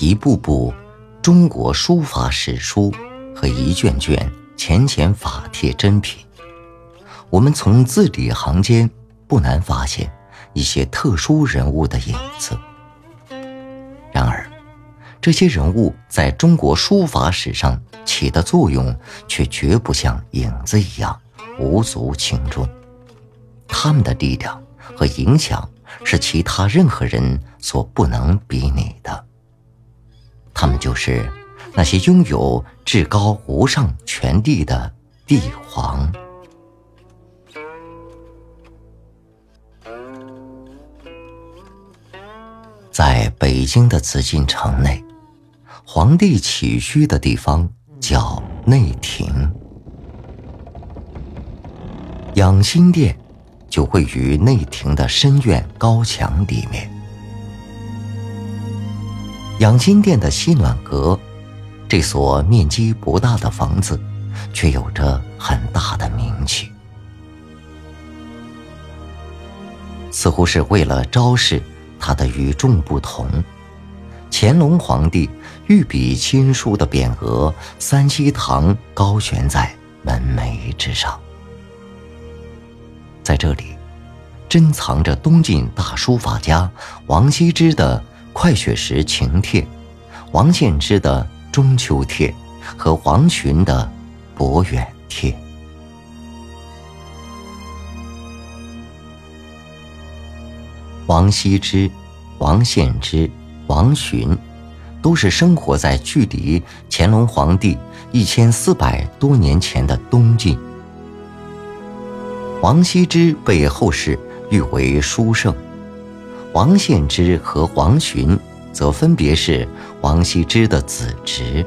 一部部中国书法史书和一卷卷钱钱法帖珍品，我们从字里行间不难发现一些特殊人物的影子。然而，这些人物在中国书法史上起的作用，却绝不像影子一样无足轻重。他们的力量和影响是其他任何人所不能比拟的。他们就是那些拥有至高无上权力的帝皇。在北京的紫禁城内，皇帝起居的地方叫内廷。养心殿就位于内廷的深院高墙里面。养心殿的西暖阁，这所面积不大的房子，却有着很大的名气，似乎是为了昭示。他的与众不同，乾隆皇帝御笔亲书的匾额“三希堂”高悬在门楣之上。在这里，珍藏着东晋大书法家王羲之的《快雪时晴帖》，王献之的《中秋帖》和王洵的《博远帖》。王羲之、王献之、王洵，都是生活在距离乾隆皇帝一千四百多年前的东晋。王羲之被后世誉为书圣，王献之和王洵则分别是王羲之的子侄。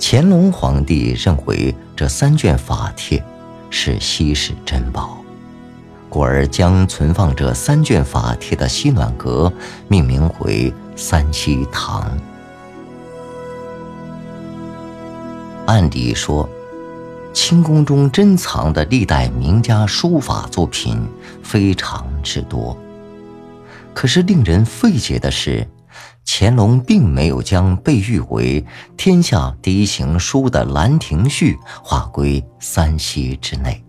乾隆皇帝认为这三卷法帖是稀世珍宝。故而将存放这三卷法帖的西暖阁命名为三希堂。按理说，清宫中珍藏的历代名家书法作品非常之多。可是令人费解的是，乾隆并没有将被誉为天下第一行书的《兰亭序》划归三希之内。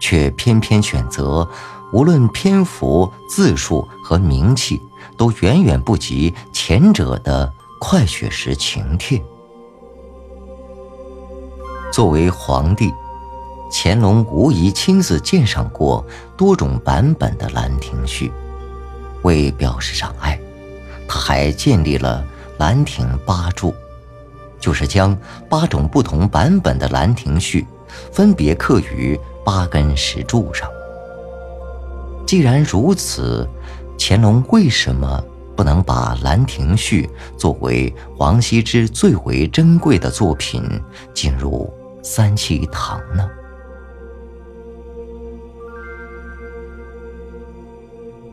却偏偏选择，无论篇幅、字数和名气，都远远不及前者的《快雪时晴帖》。作为皇帝，乾隆无疑亲自鉴赏过多种版本的《兰亭序》，为表示赏爱，他还建立了《兰亭八柱》，就是将八种不同版本的《兰亭序》分别刻于。八根石柱上。既然如此，乾隆为什么不能把《兰亭序》作为王羲之最为珍贵的作品进入三希堂呢？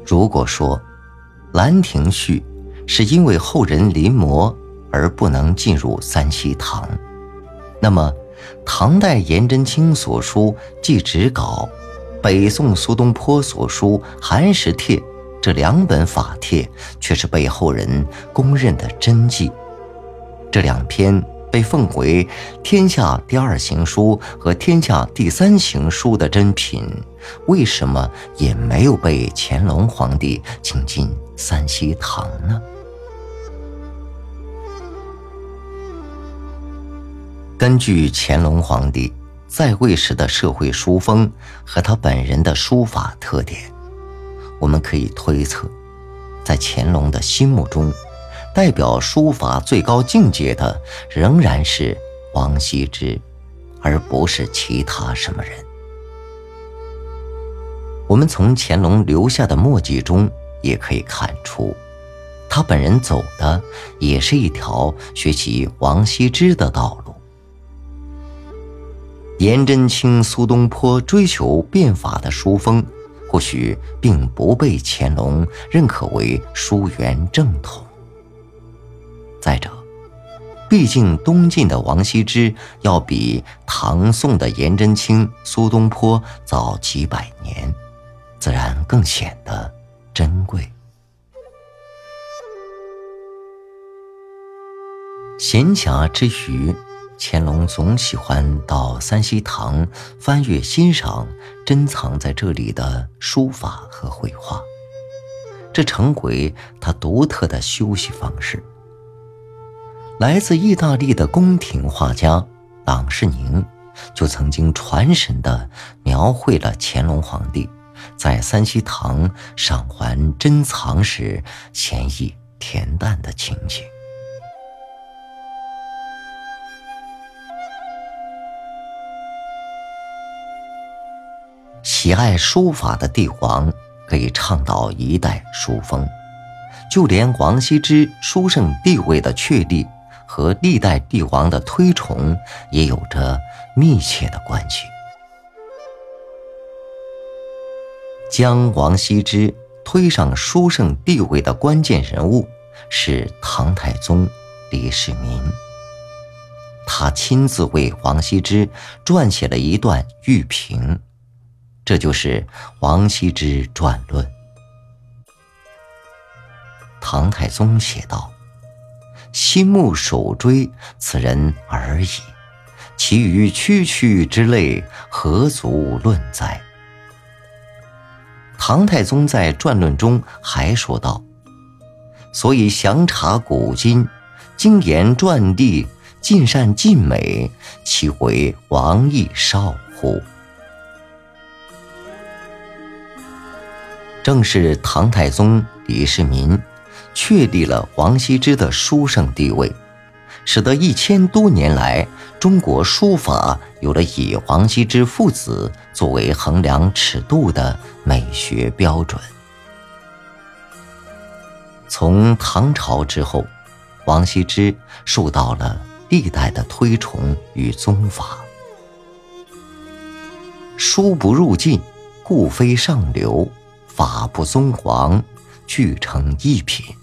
如果说《兰亭序》是因为后人临摹而不能进入三希堂，那么？唐代颜真卿所书《祭侄稿》，北宋苏东坡所书《寒食帖》，这两本法帖却是被后人公认的真迹。这两篇被奉为天下第二行书和天下第三行书的珍品，为什么也没有被乾隆皇帝请进三希堂呢？根据乾隆皇帝在位时的社会书风和他本人的书法特点，我们可以推测，在乾隆的心目中，代表书法最高境界的仍然是王羲之，而不是其他什么人。我们从乾隆留下的墨迹中也可以看出，他本人走的也是一条学习王羲之的道路。颜真卿、苏东坡追求变法的书风，或许并不被乾隆认可为书源正统。再者毕竟东晋的王羲之要比唐宋的颜真卿苏东坡早几百年自然更显得珍贵。闲暇之余乾隆总喜欢到三溪堂翻阅欣赏珍藏在这里的书法和绘画这成为他独特的休息方式。来自意大利的宫廷画家郎世宁，就曾经传神地描绘了乾隆皇帝在三希堂赏玩珍藏时闲逸恬淡的情景。喜爱书法的帝皇可以倡导一代书风，就连王羲之书圣地位的确立和历代帝王的推崇也有着密切的关系。将王羲之推上书圣地位的关键人物是唐太宗李世民，他亲自为王羲之撰写了一段玉评。这就是王羲之传论。唐太宗写道：“心目首追此人而已，其余区区之类，何足论哉？”唐太宗在传论中还说道：“所以详察古今，精研传地，尽善尽美，其为王亦少乎？”正是唐太宗李世民确立了王羲之的书圣地位，使得一千多年来中国书法有了以王羲之父子作为衡量尺度的美学标准。从唐朝之后，王羲之受到了历代的推崇与宗法。书不入晋，故非上流。法不宗皇，俱成一品。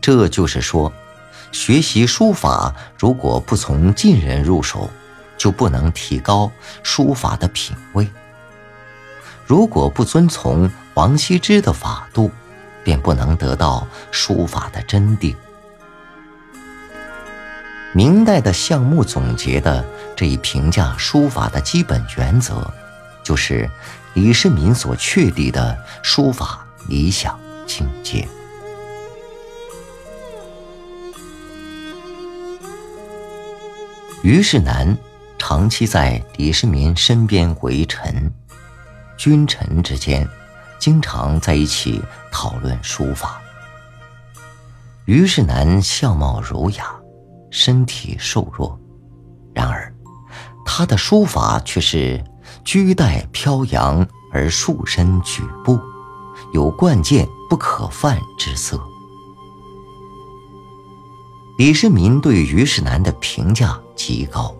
这就是说，学习书法如果不从近人入手，就不能提高书法的品位；如果不遵从王羲之的法度，便不能得到书法的真谛。明代的项目总结的这一评价书法的基本原则，就是。李世民所确立的书法理想境界。虞世南长期在李世民身边为臣，君臣之间经常在一起讨论书法。虞世南相貌儒雅，身体瘦弱，然而他的书法却是。居带飘扬而束身举步，有冠剑不可犯之色。李世民对于世南的评价极高，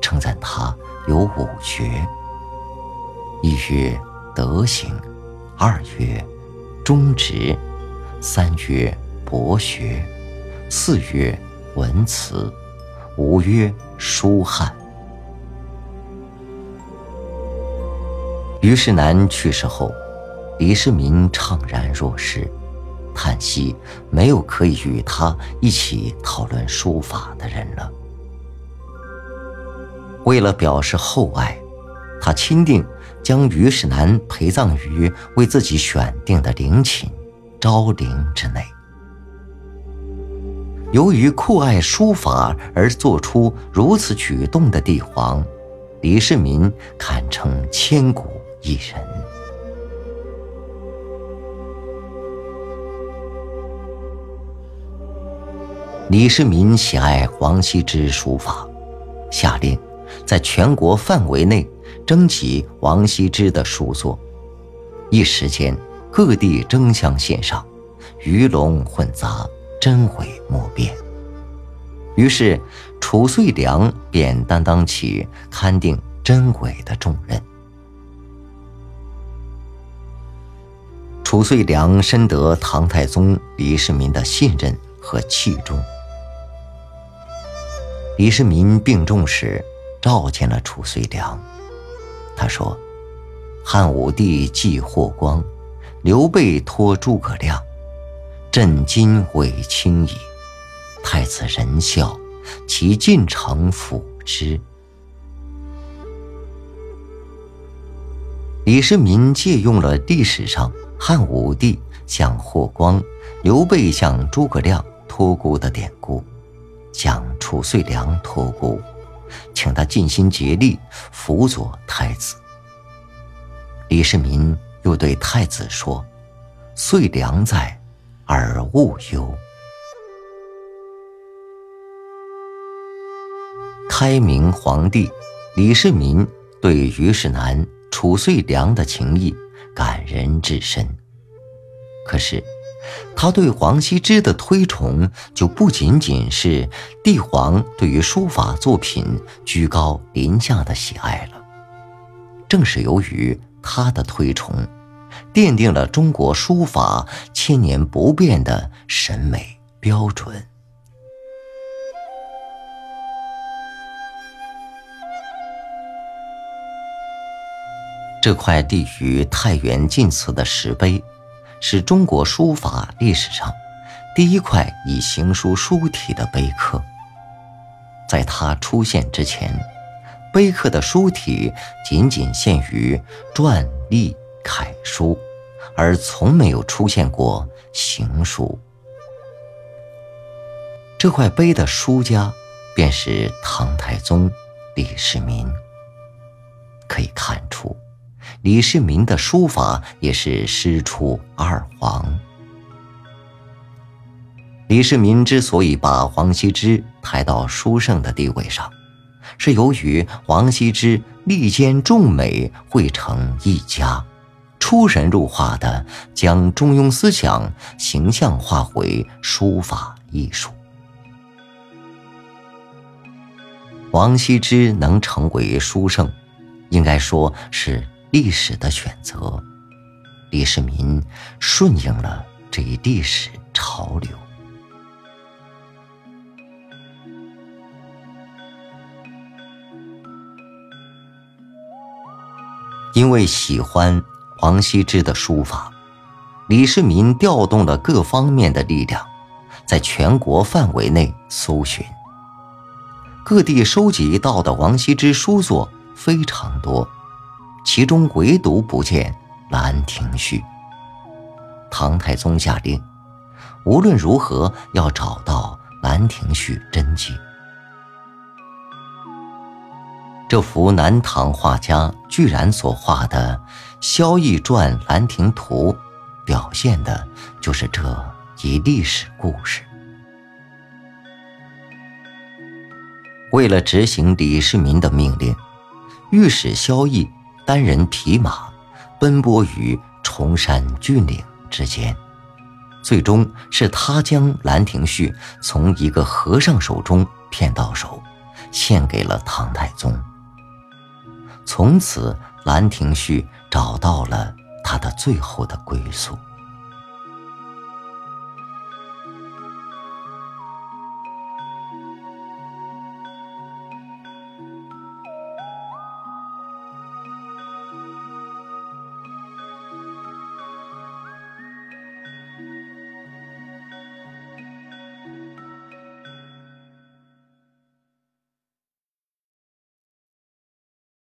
称赞他有五绝：一曰德行，二曰忠直，三曰博学，四曰文辞，五曰书翰。虞世南去世后，李世民怅然若失，叹息没有可以与他一起讨论书法的人了。为了表示厚爱，他钦定将于世南陪葬于为自己选定的陵寝昭陵之内。由于酷爱书法而做出如此举动的帝皇，李世民堪称千古。一人。李世民喜爱王羲之书法，下令在全国范围内征集王羲之的书作。一时间，各地争相献上，鱼龙混杂，真伪莫辨。于是，褚遂良便担当起勘定真伪的重任。褚遂良深得唐太宗李世民的信任和器重。李世民病重时，召见了褚遂良。他说：“汉武帝祭霍光，刘备托诸葛亮，朕今委卿矣。太子仁孝，其进城辅之。李世民借用了历史上汉武帝向霍光、刘备向诸葛亮托孤的典故，向褚遂良托孤，请他尽心竭力辅佐太子。李世民又对太子说：“遂良在，而勿忧。”开明皇帝李世民对于世南。褚遂良的情谊感人至深，可是他对王羲之的推崇就不仅仅是帝皇对于书法作品居高临下的喜爱了。正是由于他的推崇，奠定了中国书法千年不变的审美标准。这块立于太原晋祠的石碑，是中国书法历史上第一块以行书书体的碑刻。在它出现之前，碑刻的书体仅仅限于篆隶楷书，而从没有出现过行书。这块碑的书家便是唐太宗李世民。李世民的书法也是师出二黄。李世民之所以把王羲之抬到书圣的地位上，是由于王羲之力兼众美，汇成一家，出神入化的将中庸思想形象化为书法艺术。王羲之能成为书圣，应该说是。历史的选择，李世民顺应了这一历史潮流。因为喜欢王羲之的书法，李世民调动了各方面的力量，在全国范围内搜寻。各地收集到的王羲之书作非常多。其中唯独不见《兰亭序》。唐太宗下令，无论如何要找到《兰亭序》真迹。这幅南唐画家居然所画的《萧绎传兰亭图》，表现的就是这一历史故事。为了执行李世民的命令，御史萧绎。单人匹马，奔波于崇山峻岭之间，最终是他将《兰亭序》从一个和尚手中骗到手，献给了唐太宗。从此，《兰亭序》找到了他的最后的归宿。